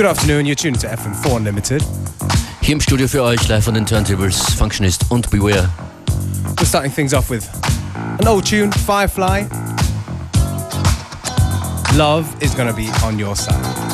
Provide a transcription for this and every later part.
Good afternoon, you're tuned to FM4 Unlimited. Hier im Studio für euch live on den Turntables, Functionist und Beware. We're starting things off with an old tune, Firefly. Love is gonna be on your side.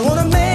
I wanna make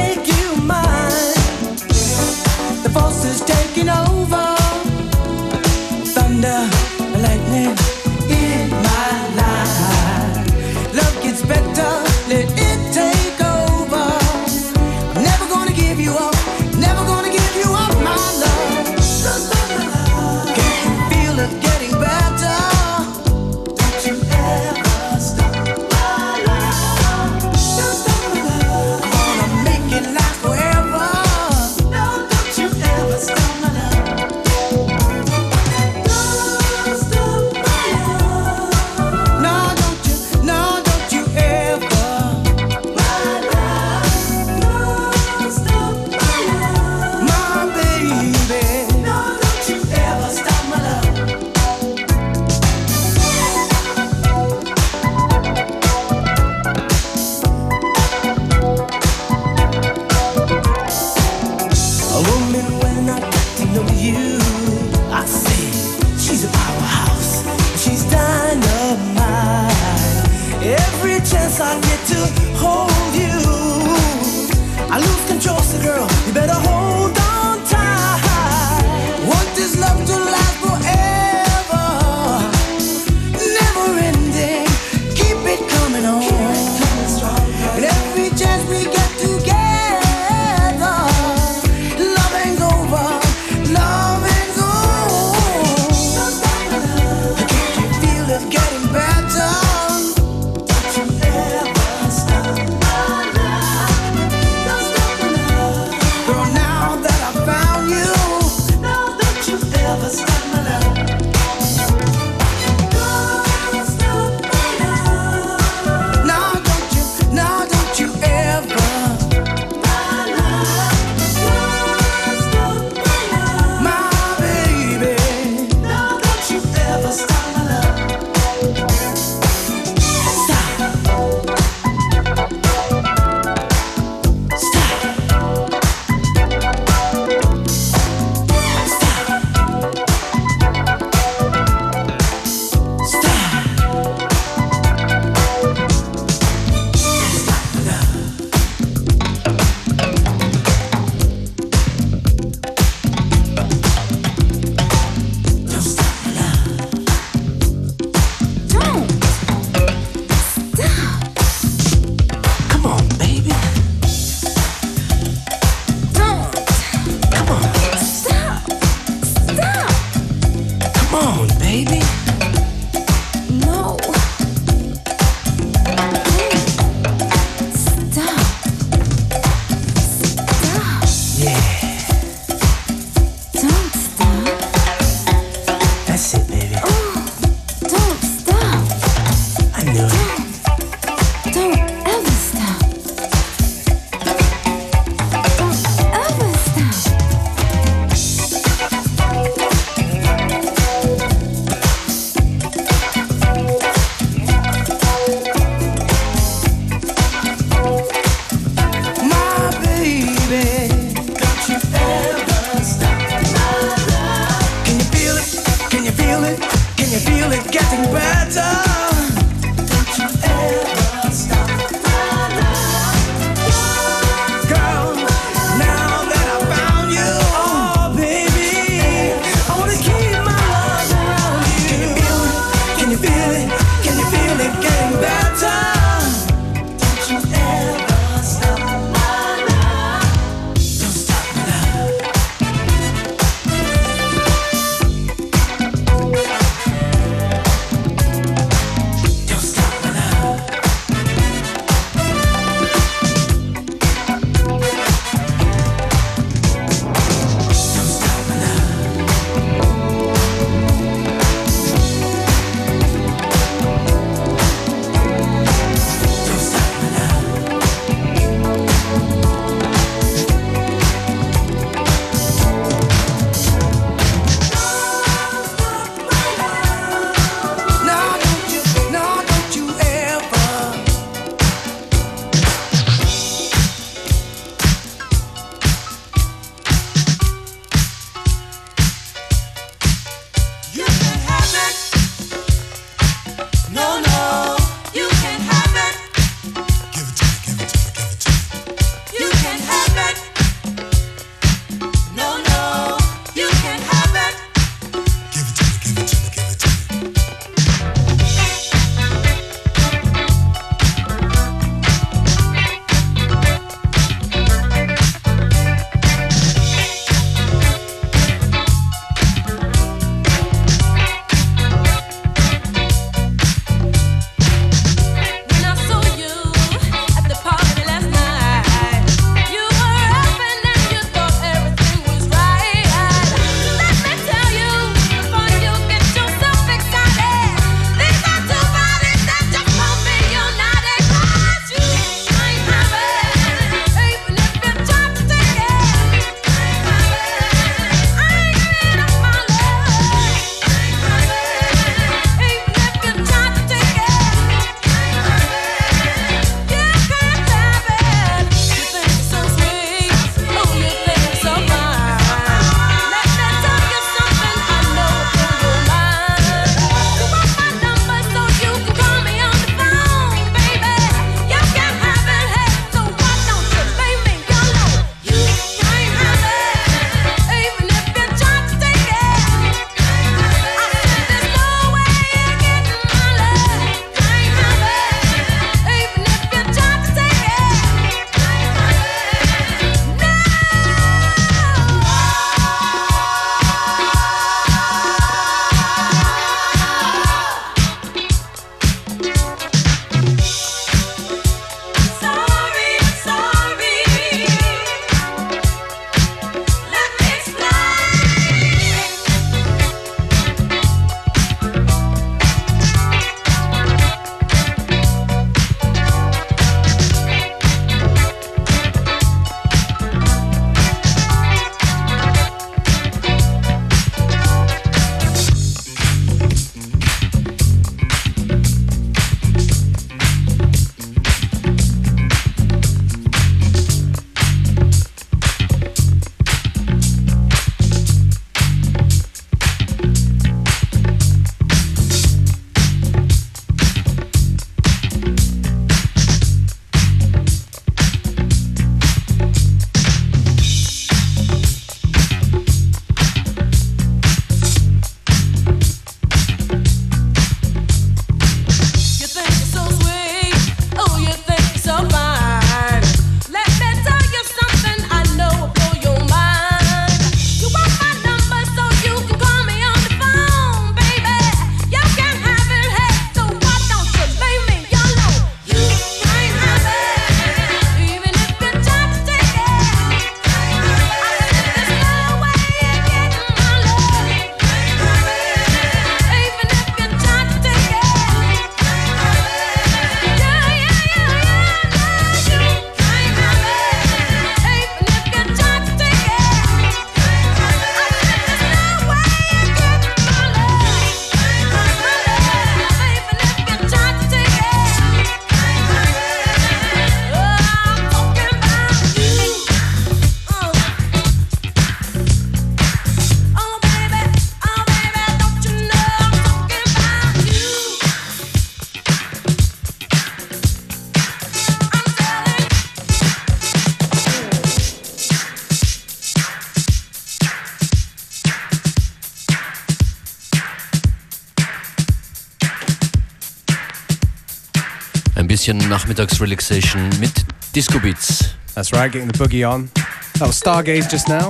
bisschen Nachmittagsrelaxation mit Disco Beats. That's right, getting the boogie on. That was Stargaze just now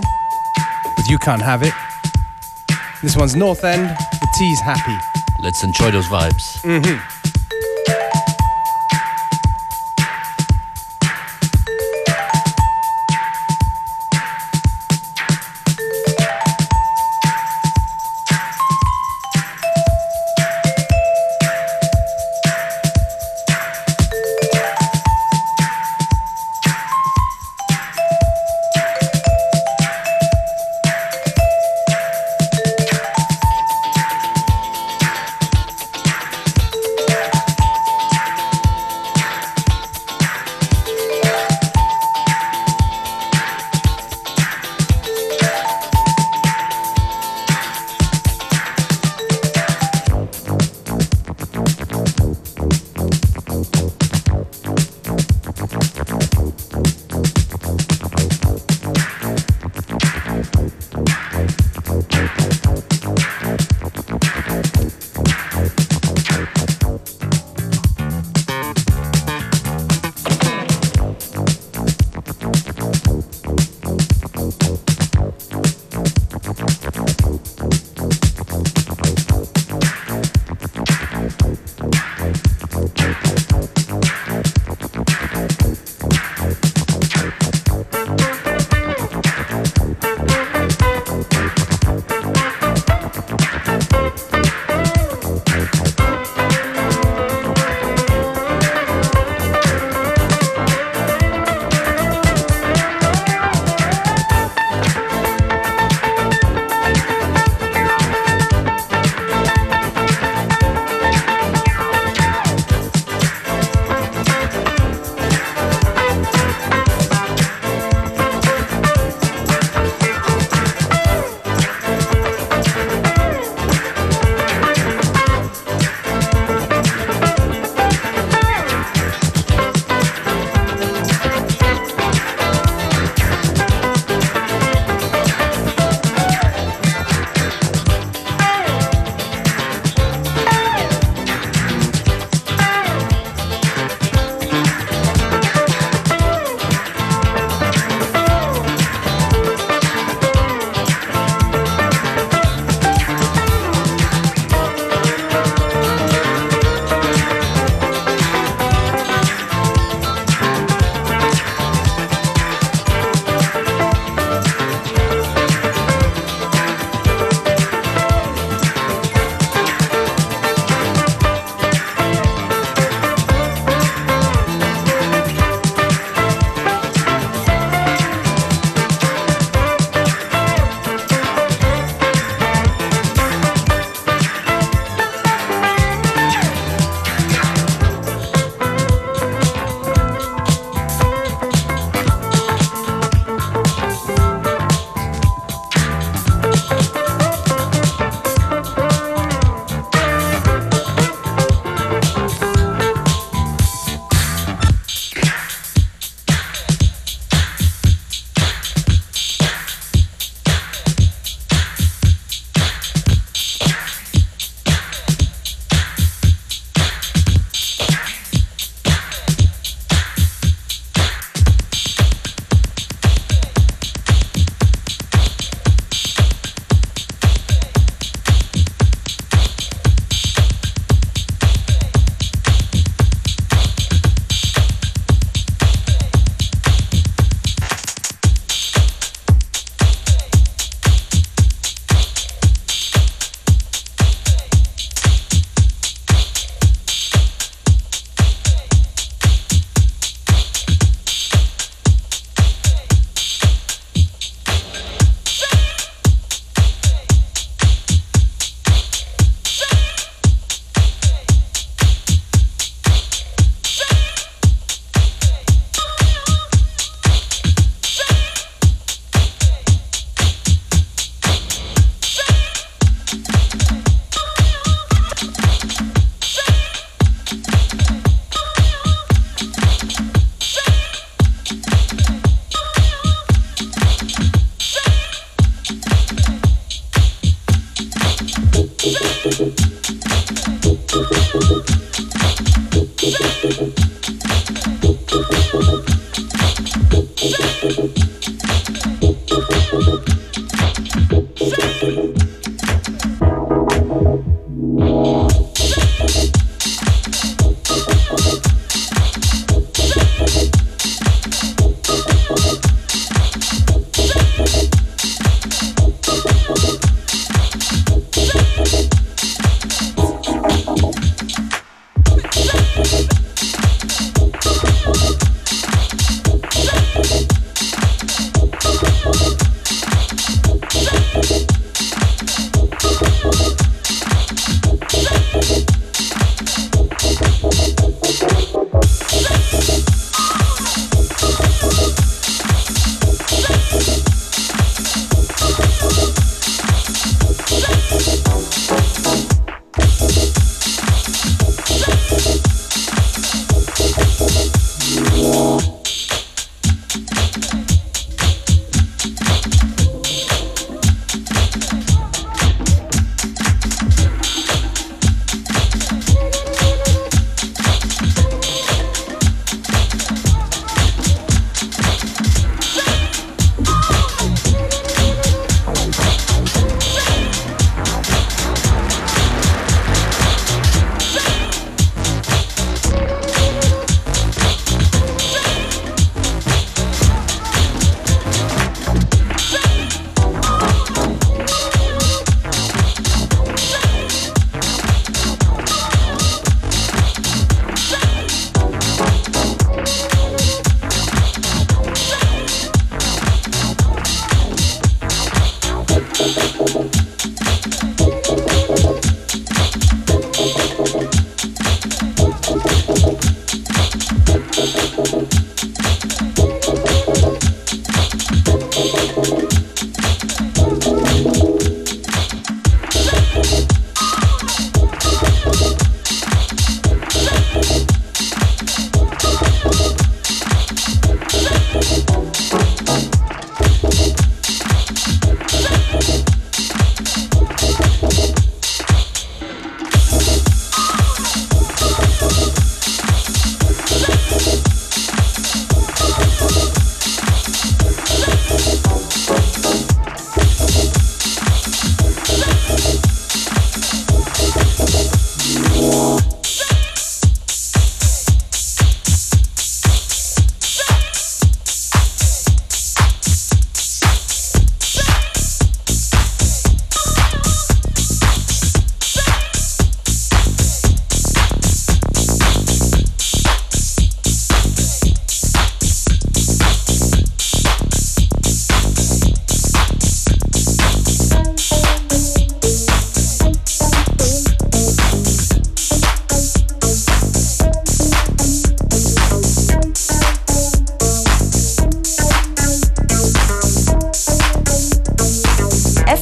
with You Can't Have It. This one's North End, the Tee's Happy. Let's enjoy those vibes. Mm-hmm.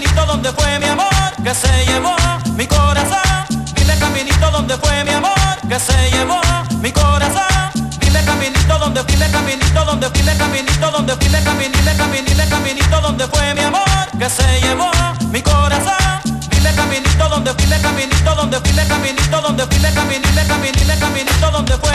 caminito donde fue mi amor que se llevó mi corazón. Dile caminito donde fue mi amor que se llevó mi corazón. Dile caminito donde dile caminito donde dile caminito donde dile caminito caminito caminito donde fue mi amor que se llevó mi corazón. Dile caminito donde dile caminito donde dile caminito donde dile caminito caminito caminito donde fue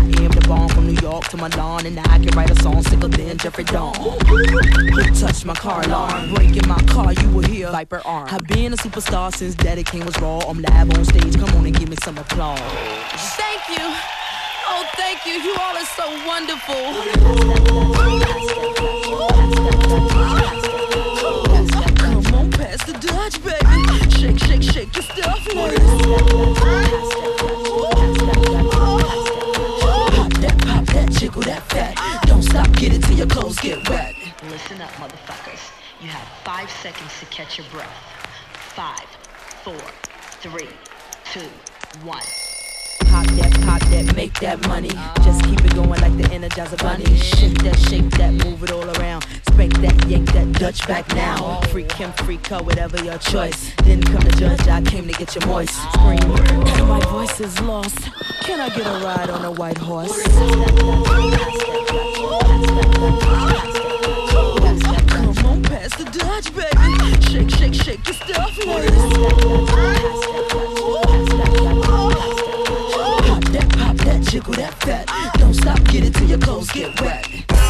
I am the bomb from New York to Milan, and I can write a song sicker than Jeffrey Dahmer. Who touched my car alarm? Breaking my car, you will hear Viper arm. I've been a superstar since Daddy Kane was raw. I'm live on stage, come on and give me some applause. Thank you. Oh, thank you. You all are so wonderful. Come on, pass the Dutch, baby. Shake, shake, shake your stuff, Don't stop, get it till your clothes get wet. Listen up, motherfuckers. You have five seconds to catch your breath. Five, four, three, two, one. Pop that, pop that, make that money. Just keep it going like the Energizer Bunny. Shake that, shake that, move it all around. Spank that, yank that, Dutch back now. Freak him, freak her, whatever your choice. Didn't come to judge, I came to get you moist. Scream, my voice is lost. Can I get a ride on a white horse? Come on, pass the Dutch, baby. Shake, shake, shake your stuff, Pop jiggle that fat. Don't stop, get it till your clothes get wet.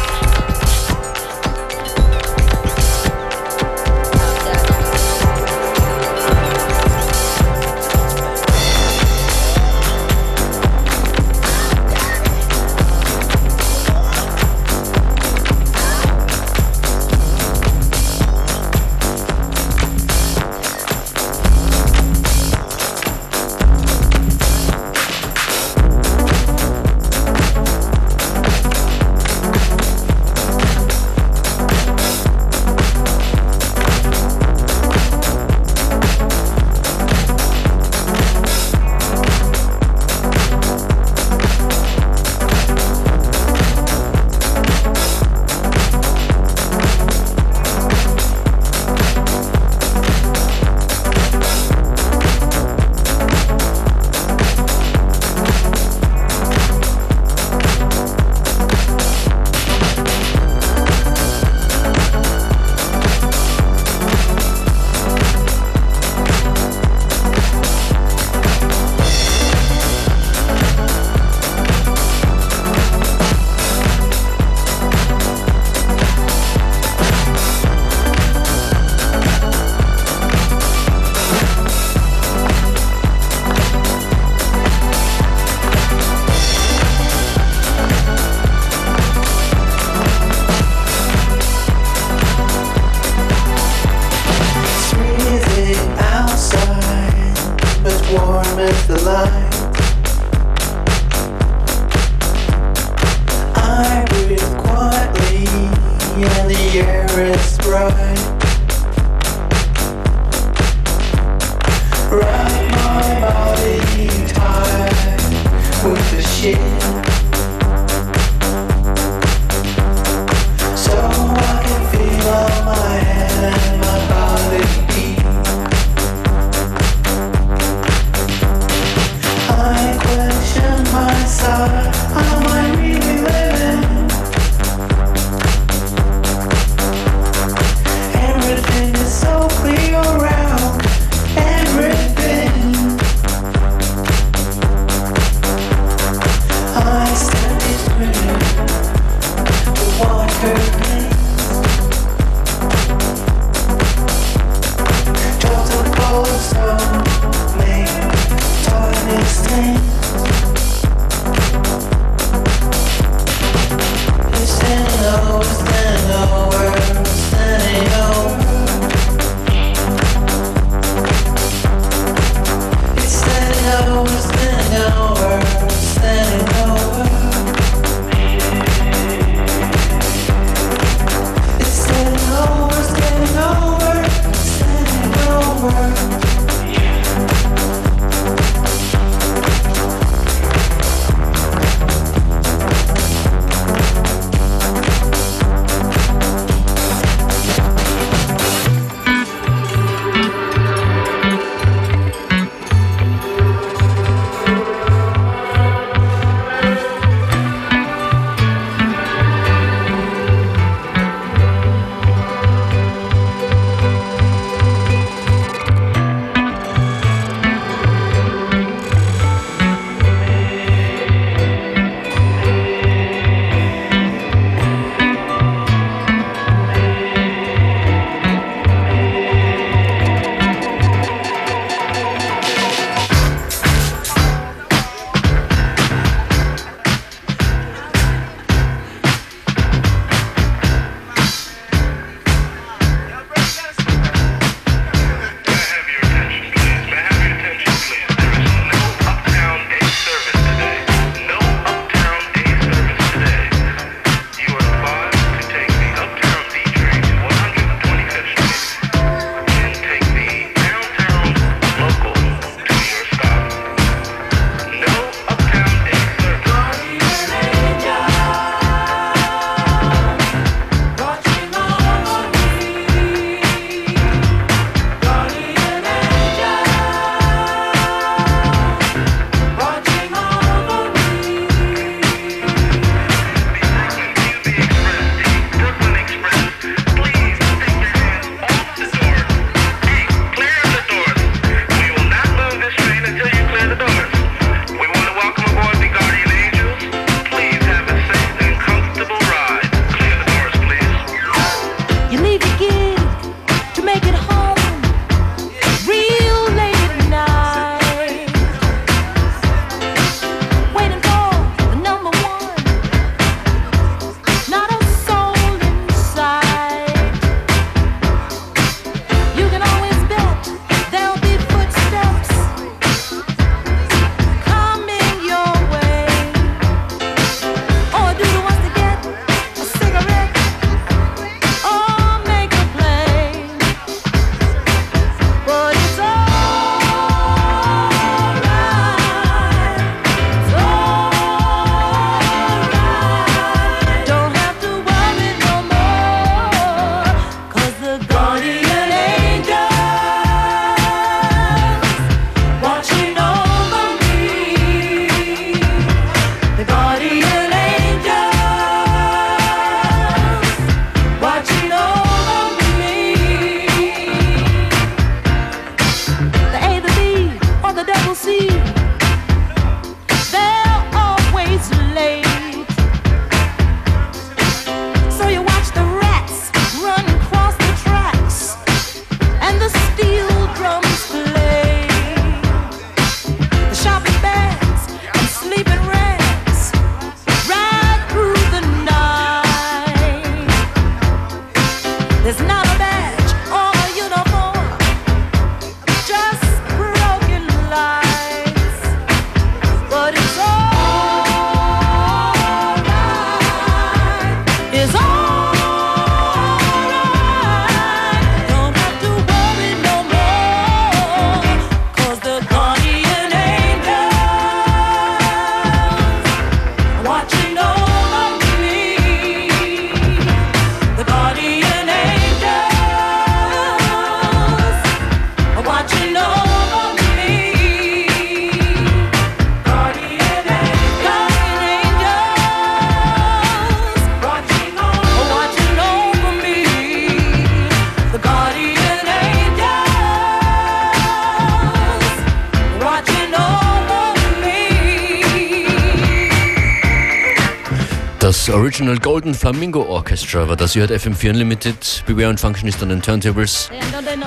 Das Original Golden Flamingo Orchestra war das. Ihr hört FM4 Unlimited. Beware und Function ist an den Turntables.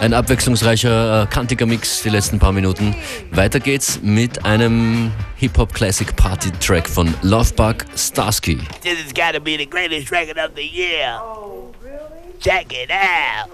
Ein abwechslungsreicher, äh, kantiger Mix die letzten paar Minuten. Weiter geht's mit einem Hip-Hop Classic Party Track von Lovebug Starsky. This has got to be the greatest record of the year. Oh, really? Check it out.